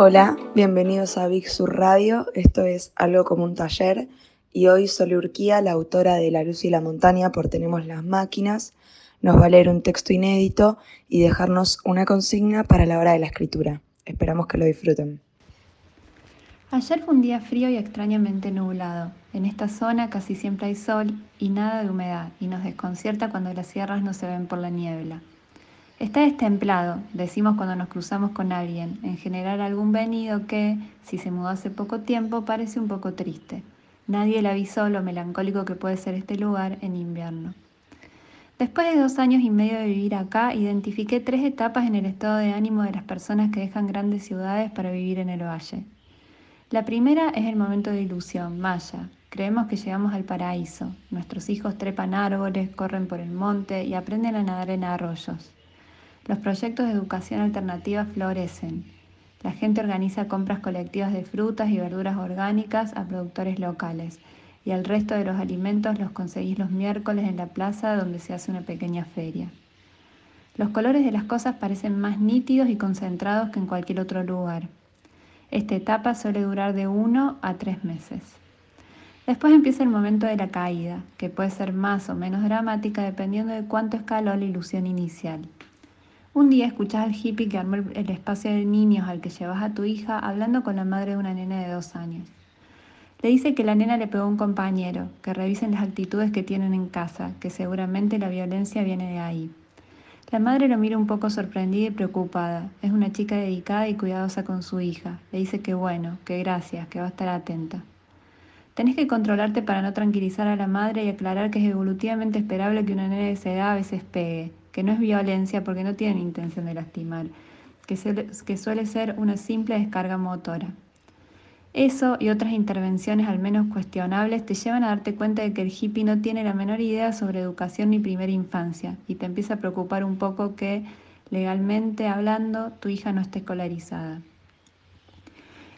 Hola, bienvenidos a Big Sur Radio. Esto es Algo como un taller. Y hoy Sole Urquía, la autora de La luz y la montaña por Tenemos las máquinas, nos va a leer un texto inédito y dejarnos una consigna para la hora de la escritura. Esperamos que lo disfruten. Ayer fue un día frío y extrañamente nublado. En esta zona casi siempre hay sol y nada de humedad y nos desconcierta cuando las sierras no se ven por la niebla. Está destemplado, decimos cuando nos cruzamos con alguien, en general algún venido que, si se mudó hace poco tiempo, parece un poco triste. Nadie le avisó lo melancólico que puede ser este lugar en invierno. Después de dos años y medio de vivir acá, identifiqué tres etapas en el estado de ánimo de las personas que dejan grandes ciudades para vivir en el valle. La primera es el momento de ilusión, maya. Creemos que llegamos al paraíso. Nuestros hijos trepan árboles, corren por el monte y aprenden a nadar en arroyos. Los proyectos de educación alternativa florecen. La gente organiza compras colectivas de frutas y verduras orgánicas a productores locales y el resto de los alimentos los conseguís los miércoles en la plaza donde se hace una pequeña feria. Los colores de las cosas parecen más nítidos y concentrados que en cualquier otro lugar. Esta etapa suele durar de uno a tres meses. Después empieza el momento de la caída, que puede ser más o menos dramática dependiendo de cuánto escaló la ilusión inicial. Un día escuchás al hippie que armó el espacio de niños al que llevas a tu hija hablando con la madre de una nena de dos años. Le dice que la nena le pegó a un compañero, que revisen las actitudes que tienen en casa, que seguramente la violencia viene de ahí. La madre lo mira un poco sorprendida y preocupada. Es una chica dedicada y cuidadosa con su hija. Le dice que bueno, que gracias, que va a estar atenta. Tenés que controlarte para no tranquilizar a la madre y aclarar que es evolutivamente esperable que una nena de esa edad a veces pegue, que no es violencia porque no tienen intención de lastimar, que, que suele ser una simple descarga motora. Eso y otras intervenciones al menos cuestionables te llevan a darte cuenta de que el hippie no tiene la menor idea sobre educación ni primera infancia y te empieza a preocupar un poco que, legalmente hablando, tu hija no esté escolarizada.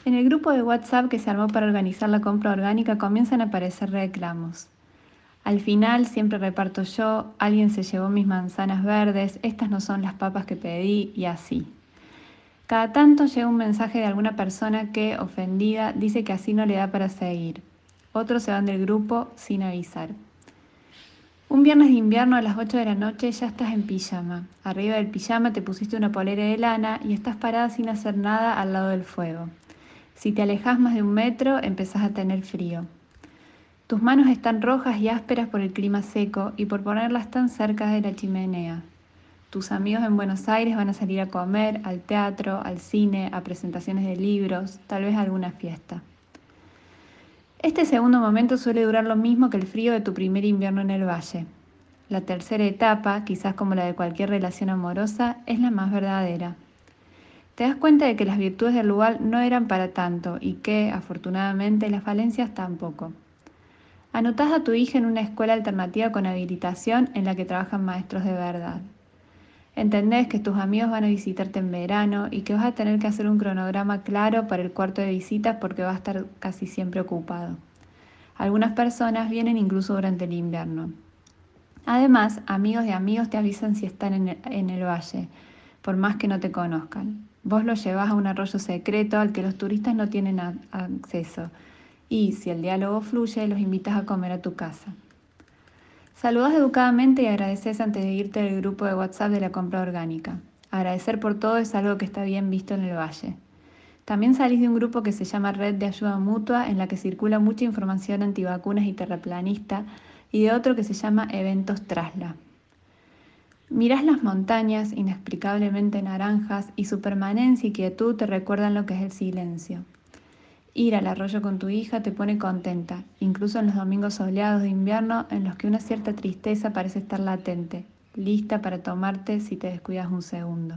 En el grupo de WhatsApp que se armó para organizar la compra orgánica comienzan a aparecer reclamos. Al final siempre reparto yo, alguien se llevó mis manzanas verdes, estas no son las papas que pedí y así. Cada tanto llega un mensaje de alguna persona que, ofendida, dice que así no le da para seguir. Otros se van del grupo sin avisar. Un viernes de invierno a las 8 de la noche ya estás en pijama. Arriba del pijama te pusiste una polera de lana y estás parada sin hacer nada al lado del fuego. Si te alejas más de un metro, empezás a tener frío. Tus manos están rojas y ásperas por el clima seco y por ponerlas tan cerca de la chimenea. Tus amigos en Buenos Aires van a salir a comer, al teatro, al cine, a presentaciones de libros, tal vez a alguna fiesta. Este segundo momento suele durar lo mismo que el frío de tu primer invierno en el valle. La tercera etapa, quizás como la de cualquier relación amorosa, es la más verdadera. Te das cuenta de que las virtudes del lugar no eran para tanto y que, afortunadamente, las falencias tampoco. Anotás a tu hija en una escuela alternativa con habilitación en la que trabajan maestros de verdad. Entendés que tus amigos van a visitarte en verano y que vas a tener que hacer un cronograma claro para el cuarto de visitas porque va a estar casi siempre ocupado. Algunas personas vienen incluso durante el invierno. Además, amigos de amigos te avisan si están en el, en el valle, por más que no te conozcan. Vos los llevas a un arroyo secreto al que los turistas no tienen acceso y, si el diálogo fluye, los invitas a comer a tu casa. Saludas educadamente y agradeces antes de irte del grupo de WhatsApp de la compra orgánica. Agradecer por todo es algo que está bien visto en el valle. También salís de un grupo que se llama Red de Ayuda Mutua, en la que circula mucha información antivacunas y terraplanista, y de otro que se llama Eventos Trasla. Mirás las montañas, inexplicablemente naranjas, y su permanencia y quietud te recuerdan lo que es el silencio. Ir al arroyo con tu hija te pone contenta, incluso en los domingos soleados de invierno en los que una cierta tristeza parece estar latente, lista para tomarte si te descuidas un segundo.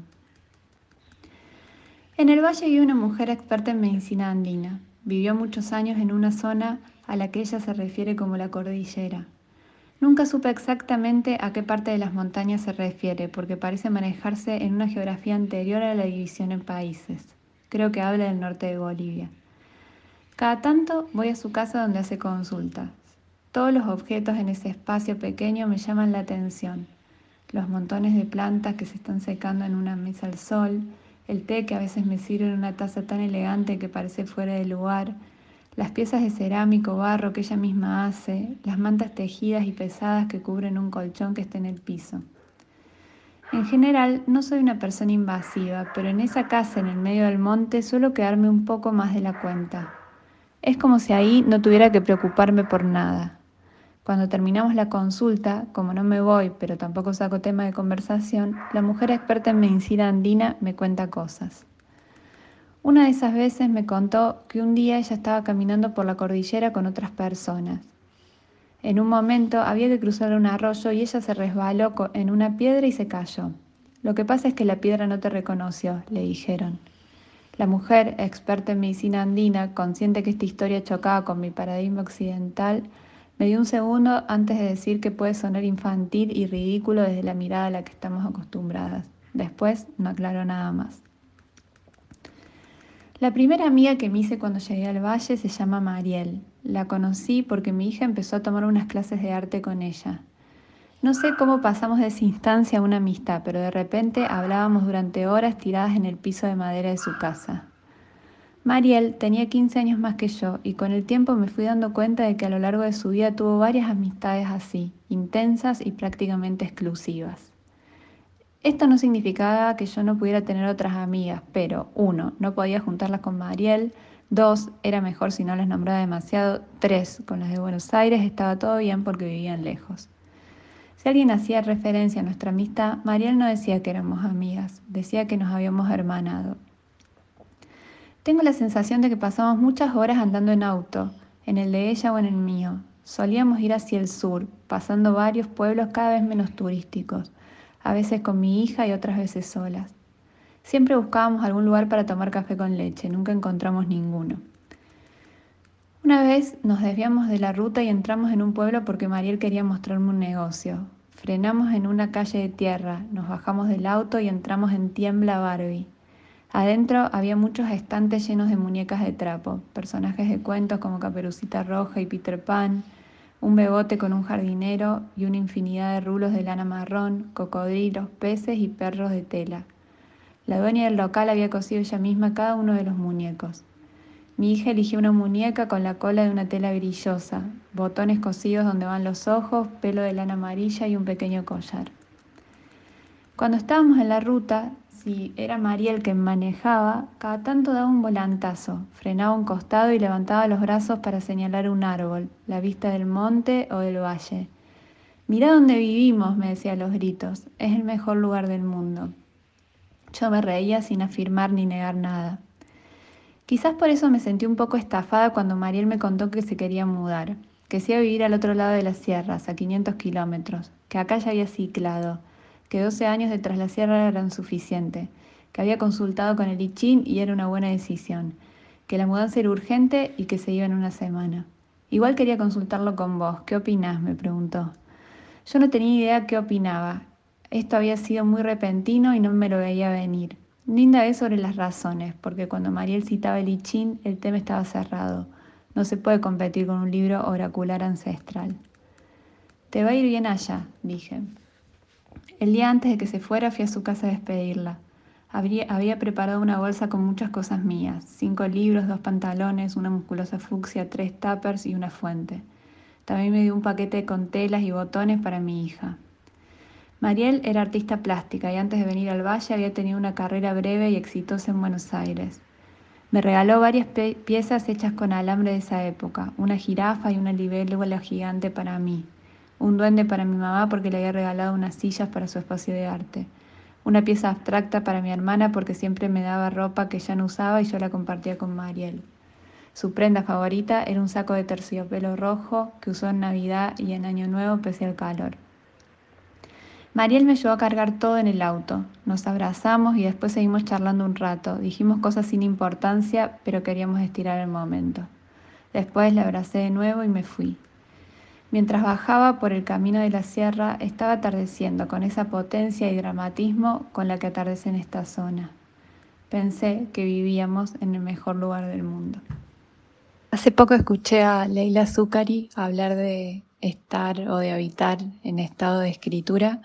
En el valle vive una mujer experta en medicina andina. Vivió muchos años en una zona a la que ella se refiere como la cordillera. Nunca supe exactamente a qué parte de las montañas se refiere, porque parece manejarse en una geografía anterior a la división en países. Creo que habla del norte de Bolivia. Cada tanto voy a su casa donde hace consultas. Todos los objetos en ese espacio pequeño me llaman la atención. Los montones de plantas que se están secando en una mesa al sol, el té que a veces me sirve en una taza tan elegante que parece fuera de lugar, las piezas de cerámico o barro que ella misma hace, las mantas tejidas y pesadas que cubren un colchón que está en el piso. En general, no soy una persona invasiva, pero en esa casa en el medio del monte suelo quedarme un poco más de la cuenta. Es como si ahí no tuviera que preocuparme por nada. Cuando terminamos la consulta, como no me voy, pero tampoco saco tema de conversación, la mujer experta en medicina andina me cuenta cosas. Una de esas veces me contó que un día ella estaba caminando por la cordillera con otras personas. En un momento había que cruzar un arroyo y ella se resbaló en una piedra y se cayó. Lo que pasa es que la piedra no te reconoció, le dijeron. La mujer, experta en medicina andina, consciente que esta historia chocaba con mi paradigma occidental, me dio un segundo antes de decir que puede sonar infantil y ridículo desde la mirada a la que estamos acostumbradas. Después no aclaró nada más. La primera amiga que me hice cuando llegué al valle se llama Mariel. La conocí porque mi hija empezó a tomar unas clases de arte con ella. No sé cómo pasamos de esa instancia a una amistad, pero de repente hablábamos durante horas tiradas en el piso de madera de su casa. Mariel tenía 15 años más que yo y con el tiempo me fui dando cuenta de que a lo largo de su vida tuvo varias amistades así, intensas y prácticamente exclusivas. Esto no significaba que yo no pudiera tener otras amigas, pero uno, no podía juntarlas con Mariel, dos, era mejor si no las nombraba demasiado, tres, con las de Buenos Aires estaba todo bien porque vivían lejos. Si alguien hacía referencia a nuestra amistad, Mariel no decía que éramos amigas, decía que nos habíamos hermanado. Tengo la sensación de que pasamos muchas horas andando en auto, en el de ella o en el mío. Solíamos ir hacia el sur, pasando varios pueblos cada vez menos turísticos a veces con mi hija y otras veces solas. Siempre buscábamos algún lugar para tomar café con leche, nunca encontramos ninguno. Una vez nos desviamos de la ruta y entramos en un pueblo porque Mariel quería mostrarme un negocio. Frenamos en una calle de tierra, nos bajamos del auto y entramos en Tiembla Barbie. Adentro había muchos estantes llenos de muñecas de trapo, personajes de cuentos como Caperucita Roja y Peter Pan, un bebote con un jardinero y una infinidad de rulos de lana marrón, cocodrilos, peces y perros de tela. La dueña del local había cosido ella misma cada uno de los muñecos. Mi hija eligió una muñeca con la cola de una tela brillosa, botones cosidos donde van los ojos, pelo de lana amarilla y un pequeño collar. Cuando estábamos en la ruta, si era María el que manejaba, cada tanto daba un volantazo, frenaba un costado y levantaba los brazos para señalar un árbol, la vista del monte o del valle. Mirá dónde vivimos, me decía a los gritos, es el mejor lugar del mundo. Yo me reía sin afirmar ni negar nada. Quizás por eso me sentí un poco estafada cuando Mariel me contó que se quería mudar, que se iba a vivir al otro lado de las sierras, a 500 kilómetros, que acá ya había ciclado, que 12 años detrás la sierra eran suficiente, que había consultado con el ICHIN y era una buena decisión, que la mudanza era urgente y que se iba en una semana. Igual quería consultarlo con vos. ¿Qué opinás? me preguntó. Yo no tenía idea qué opinaba. Esto había sido muy repentino y no me lo veía venir. Linda es sobre las razones, porque cuando Mariel citaba el ICHIN, el tema estaba cerrado. No se puede competir con un libro oracular ancestral. Te va a ir bien allá, dije. El día antes de que se fuera fui a su casa a despedirla. Había, preparado una bolsa con muchas cosas mías, cinco libros, dos pantalones, una musculosa fucsia, tres tuppers y una fuente. También me dio un paquete con telas y botones para mi hija. Mariel era artista plástica y antes de venir al valle había tenido una carrera breve y exitosa en Buenos Aires. Me regaló varias piezas hechas con alambre de esa época, una jirafa y una libélula gigante para mí, un duende para mi mamá porque le había regalado unas sillas para su espacio de arte, una pieza abstracta para mi hermana porque siempre me daba ropa que ya no usaba y yo la compartía con Mariel. Su prenda favorita era un saco de terciopelo rojo que usó en Navidad y en Año Nuevo pese al calor. Mariel me ayudó a cargar todo en el auto. Nos abrazamos y después seguimos charlando un rato. Dijimos cosas sin importancia, pero queríamos estirar el momento. Después la abracé de nuevo y me fui. Mientras bajaba por el camino de la sierra, estaba atardeciendo con esa potencia y dramatismo con la que atardece en esta zona. Pensé que vivíamos en el mejor lugar del mundo. Hace poco escuché a Leila Zucari hablar de estar o de habitar en estado de escritura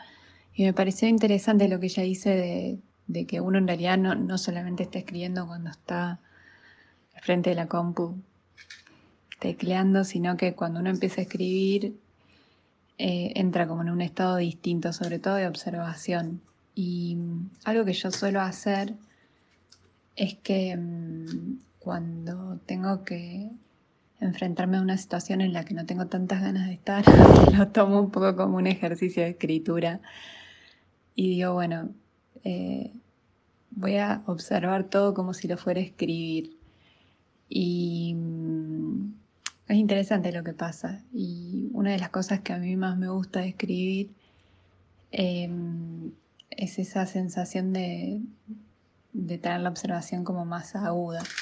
y me pareció interesante lo que ella dice de, de que uno en realidad no, no solamente está escribiendo cuando está al frente de la compu tecleando, sino que cuando uno empieza a escribir eh, entra como en un estado distinto, sobre todo de observación. Y mm, algo que yo suelo hacer es que mm, cuando tengo que enfrentarme a una situación en la que no tengo tantas ganas de estar, lo tomo un poco como un ejercicio de escritura y digo, bueno, eh, voy a observar todo como si lo fuera escribir. Y mm, es interesante lo que pasa. Y una de las cosas que a mí más me gusta de escribir em, es esa sensación de, de tener la observación como más aguda.